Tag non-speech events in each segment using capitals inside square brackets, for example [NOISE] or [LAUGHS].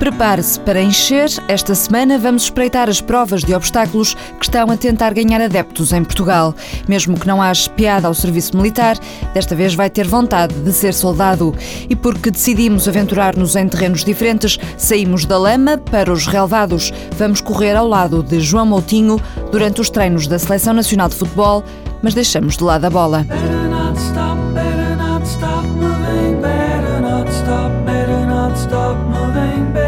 Prepare-se para encher. Esta semana vamos espreitar as provas de obstáculos que estão a tentar ganhar adeptos em Portugal. Mesmo que não haja piada ao serviço militar, desta vez vai ter vontade de ser soldado. E porque decidimos aventurar-nos em terrenos diferentes, saímos da lama para os relevados. Vamos correr ao lado de João Moutinho durante os treinos da Seleção Nacional de Futebol, mas deixamos de lado a bola.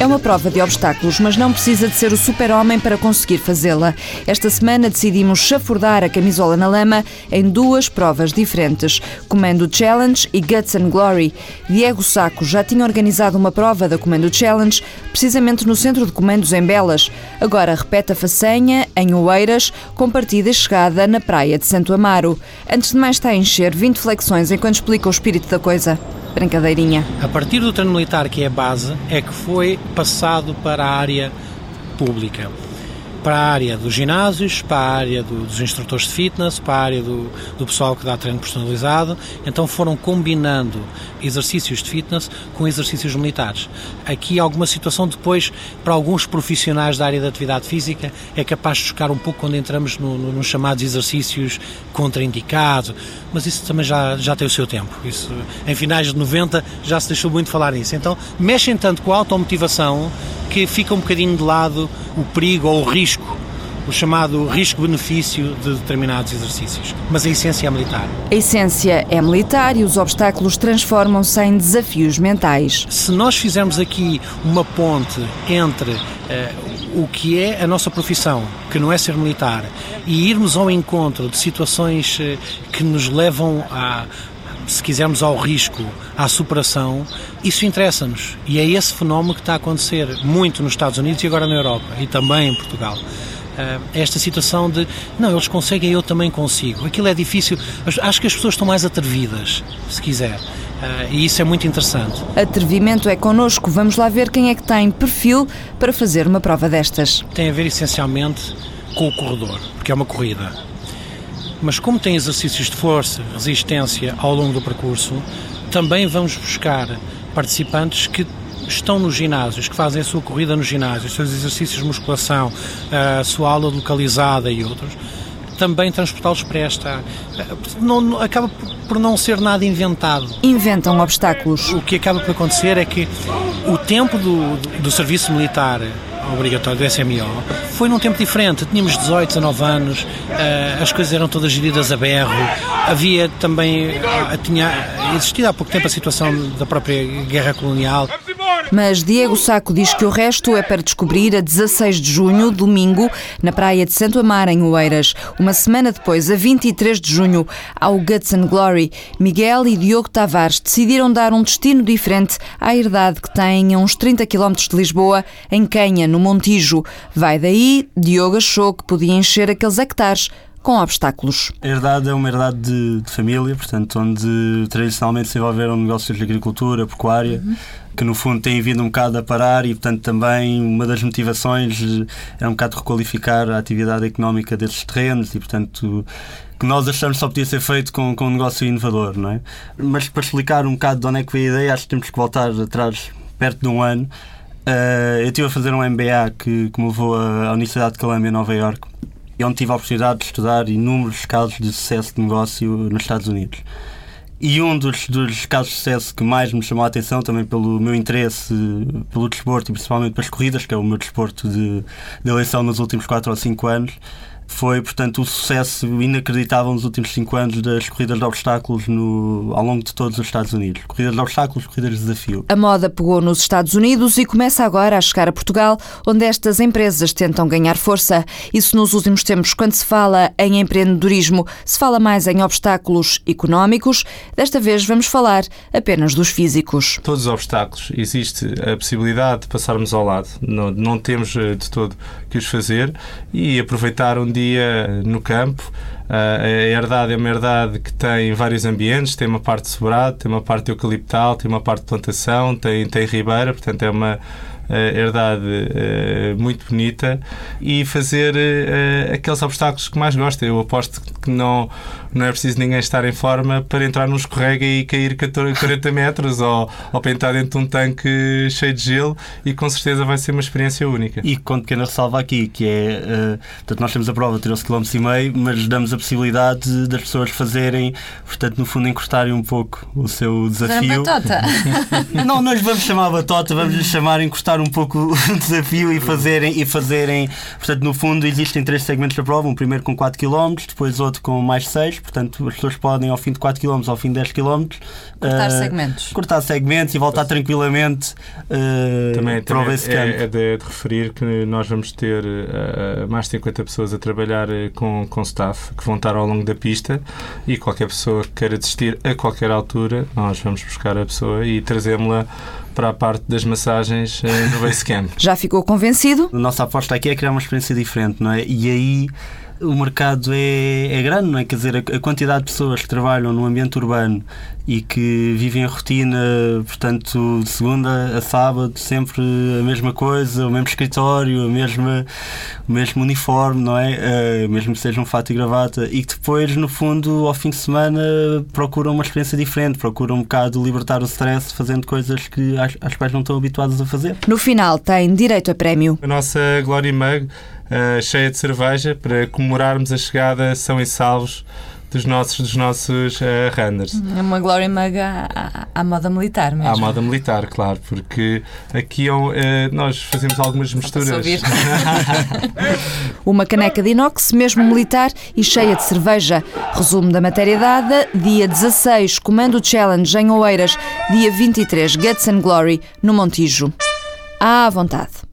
É uma prova de obstáculos, mas não precisa de ser o super-homem para conseguir fazê-la. Esta semana decidimos chafurdar a camisola na lama em duas provas diferentes, Comando Challenge e Guts and Glory. Diego Saco já tinha organizado uma prova da Comando Challenge, precisamente no centro de comandos em Belas. Agora repete a façanha em Oeiras, com partida e chegada na praia de Santo Amaro. Antes de mais está a encher 20 flexões enquanto explica o espírito da coisa brincadeirinha. A partir do treino militar, que é a base, é que foi passado para a área pública para a área dos ginásios, para a área do, dos instrutores de fitness, para a área do, do, pessoal que dá treino personalizado. Então foram combinando exercícios de fitness com exercícios militares. Aqui alguma situação depois, para alguns profissionais da área da atividade física, é capaz de chocar um pouco quando entramos no, no, nos chamados exercícios contraindicados, mas isso também já, já tem o seu tempo. Isso, em finais de 90 já se deixou muito falar nisso. Então mexem tanto com a automotivação que fica um bocadinho de lado o perigo ou o risco o chamado risco-benefício de determinados exercícios. Mas a essência é militar. A essência é militar e os obstáculos transformam-se em desafios mentais. Se nós fizermos aqui uma ponte entre uh, o que é a nossa profissão, que não é ser militar, e irmos ao encontro de situações uh, que nos levam a se quisermos, ao risco, à superação, isso interessa-nos. E é esse fenómeno que está a acontecer muito nos Estados Unidos e agora na Europa, e também em Portugal. Uh, esta situação de não, eles conseguem, eu também consigo. Aquilo é difícil. Acho que as pessoas estão mais atrevidas, se quiser. Uh, e isso é muito interessante. Atrevimento é connosco. Vamos lá ver quem é que tem perfil para fazer uma prova destas. Tem a ver essencialmente com o corredor, porque é uma corrida mas como tem exercícios de força, resistência ao longo do percurso, também vamos buscar participantes que estão nos ginásios, que fazem a sua corrida nos ginásios, os seus exercícios de musculação, a sua aula localizada e outros, também transportá-los para esta. Não, não, acaba por não ser nada inventado. Inventam obstáculos. O que acaba por acontecer é que o tempo do, do serviço militar obrigatório do SMO, foi num tempo diferente. Tínhamos 18, 19 anos, uh, as coisas eram todas geridas a berro, havia também, uh, tinha existido há pouco tempo a situação da própria guerra colonial. Mas Diego Saco diz que o resto é para descobrir a 16 de junho, domingo, na praia de Santo Amar, em Oeiras. Uma semana depois, a 23 de junho, ao Guts and Glory, Miguel e Diogo Tavares decidiram dar um destino diferente à herdade que têm a uns 30 km de Lisboa, em Canha, no Montijo. Vai daí, Diogo achou que podia encher aqueles hectares com obstáculos. A herdade é uma herdade de, de família, portanto, onde tradicionalmente se desenvolveram negócios de agricultura, pecuária. Uhum que no fundo têm vindo um bocado a parar e, portanto, também uma das motivações é um bocado requalificar a atividade económica desses terrenos e, portanto, que nós achamos que só podia ser feito com, com um negócio inovador, não é? Mas para explicar um bocado de onde é que veio a ideia, acho que temos que voltar atrás perto de um ano. Uh, eu estive a fazer um MBA que, que me levou à Universidade de Columbia, Nova York, e onde tive a oportunidade de estudar inúmeros casos de sucesso de negócio nos Estados Unidos. E um dos, dos casos de sucesso que mais me chamou a atenção, também pelo meu interesse pelo desporto e principalmente pelas corridas, que é o meu desporto de, de eleição nos últimos 4 ou 5 anos, foi, portanto, o sucesso inacreditável nos últimos cinco anos das corridas de obstáculos no, ao longo de todos os Estados Unidos. Corridas de obstáculos, corridas de desafio. A moda pegou nos Estados Unidos e começa agora a chegar a Portugal, onde estas empresas tentam ganhar força. Isso nos últimos tempos, quando se fala em empreendedorismo, se fala mais em obstáculos económicos. Desta vez vamos falar apenas dos físicos. Todos os obstáculos. Existe a possibilidade de passarmos ao lado. Não, não temos eh, de todo que os fazer e aproveitar um dia no campo. A herdade é uma herdade que tem vários ambientes, tem uma parte de sobrado, tem uma parte eucaliptal, tem uma parte de plantação, tem, tem ribeira, portanto é uma herdade uh, muito bonita e fazer uh, aqueles obstáculos que mais gosta. Eu aposto que não, não é preciso ninguém estar em forma para entrar num escorrega e cair 40 metros ou, ou para entrar dentro de um tanque cheio de gelo e com certeza vai ser uma experiência única. E com pequena ressalva aqui, que é, uh, portanto, nós temos a prova de 13 km e meio, mas damos a possibilidade das pessoas fazerem, portanto, no fundo, encostarem um pouco o seu desafio. Batota. [LAUGHS] não, não lhes vamos chamar batota, vamos lhes chamar encostar um pouco [LAUGHS] o desafio e fazerem, e fazerem, portanto, no fundo, existem três segmentos da prova, um primeiro com 4 km, depois outro com mais 6, portanto, as pessoas podem, ao fim de 4 km, ao fim de 10 km, cortar uh, segmentos. Cortar segmentos e voltar tranquilamente uh, também, para também o base camp. É, é de, de, referir que nós vamos ter uh, mais de 50 pessoas a trabalhar com, com staff que vão estar ao longo da pista e qualquer pessoa que queira desistir a qualquer altura, nós vamos buscar a pessoa e trazemos-la para a parte das massagens no base camp. [LAUGHS] Já ficou convencido? A nossa aposta aqui é criar uma experiência diferente, não é? E aí o mercado é, é grande, não é? Quer dizer, a, a, quantidade de pessoas que trabalham no ambiente urbano e que vivem a rotina, portanto, de segunda a sábado, sempre a mesma coisa, o mesmo escritório, a mesma, o mesmo uniforme, não é? Uh, mesmo que seja um fato e gravata, e que depois, no fundo, ao fim de semana, procuram uma experiência diferente, procuram um bocado libertar o stress fazendo coisas que às, às quais não estão habituados a fazer. No final, tem direito a prémio. A nossa Glory Mug uh, cheia de cerveja para comemorarmos a chegada são e salvos dos nossos, dos nossos uh, runners. É uma Glory Mug à, à, moda militar mesmo. À moda militar, claro, porque aqui uh, nós fazemos algumas misturas. [LAUGHS] uma caneca de inox, mesmo militar e cheia de cerveja. Resumo da matéria dada: dia 16, Comando Challenge em Oeiras, dia 23, Guts and Glory no Montijo. À vontade.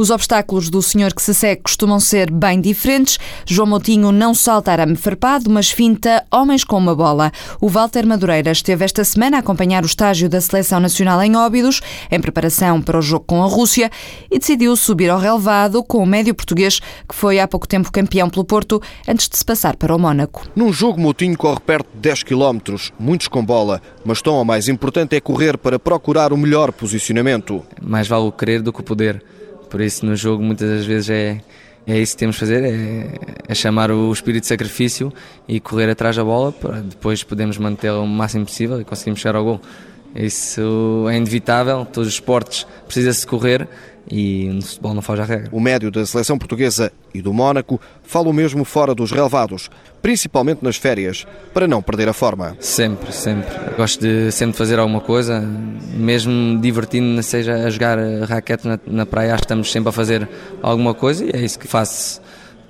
Os obstáculos do senhor que se segue costumam ser bem diferentes. João Moutinho não salta arame farpado, mas finta homens com uma bola. O Walter Madureira esteve esta semana a acompanhar o estágio da Seleção Nacional em Óbidos, em preparação para o jogo com a Rússia, e decidiu subir ao relevado com o médio português, que foi há pouco tempo campeão pelo Porto, antes de se passar para o Mónaco. Num jogo, Moutinho corre perto de 10 km, muitos com bola, mas tão ou mais importante é correr para procurar o melhor posicionamento. Mais vale o querer do que o poder. Por isso, no jogo, muitas das vezes é, é isso que temos de fazer: é, é chamar o espírito de sacrifício e correr atrás da bola para depois podermos mantê-la o máximo possível e conseguirmos chegar ao gol. Isso é inevitável, todos os esportes precisa-se correr e no futebol não faz a regra. O médio da seleção portuguesa e do Mónaco fala o mesmo fora dos relevados, principalmente nas férias, para não perder a forma. Sempre, sempre. Gosto de sempre fazer alguma coisa, mesmo divertindo, seja a jogar raquete na, na praia, estamos sempre a fazer alguma coisa e é isso que faço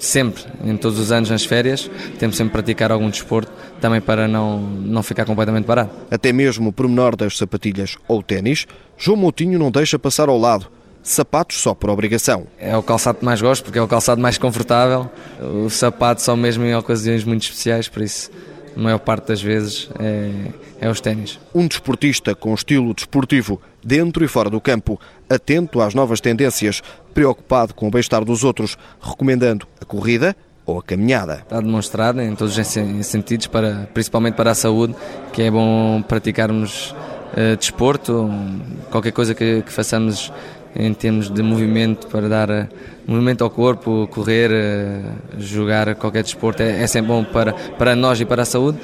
sempre, em todos os anos nas férias, temos sempre praticar algum desporto, também para não, não ficar completamente parado. Até mesmo o pormenor das sapatilhas ou ténis, João Moutinho não deixa passar ao lado. Sapatos só por obrigação. É o calçado que mais gosto, porque é o calçado mais confortável. O sapato só mesmo em ocasiões muito especiais, por isso a maior parte das vezes é, é os ténis. Um desportista com estilo desportivo, dentro e fora do campo, atento às novas tendências, preocupado com o bem-estar dos outros, recomendando a corrida ou a caminhada. Está demonstrado em todos os sentidos, para, principalmente para a saúde, que é bom praticarmos uh, desporto, qualquer coisa que, que façamos em termos de movimento para dar uh, movimento ao corpo, correr, uh, jogar qualquer desporto é, é sempre bom para, para nós e para a saúde,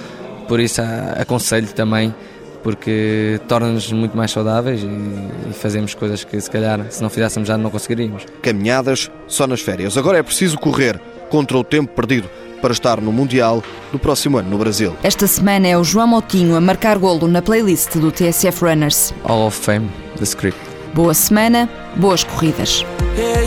por isso aconselho também porque torna-nos muito mais saudáveis e, e, fazemos coisas que se calhar se não fizéssemos já não conseguiríamos. Caminhadas só nas férias. Agora é preciso correr contra o tempo perdido para estar no Mundial do próximo ano no Brasil. Esta semana é o João Moutinho a marcar golo na playlist do TSF Runners. Hall of Fame, The Script. Boa semana, boas corridas. Yeah,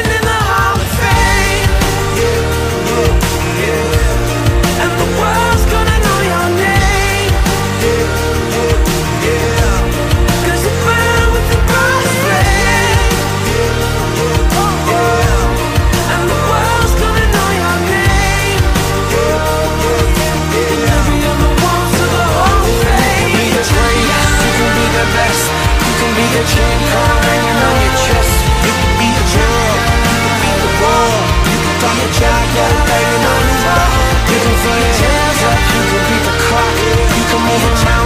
Banging on the wall You can throw your hands up, you can beat the clock You can move around.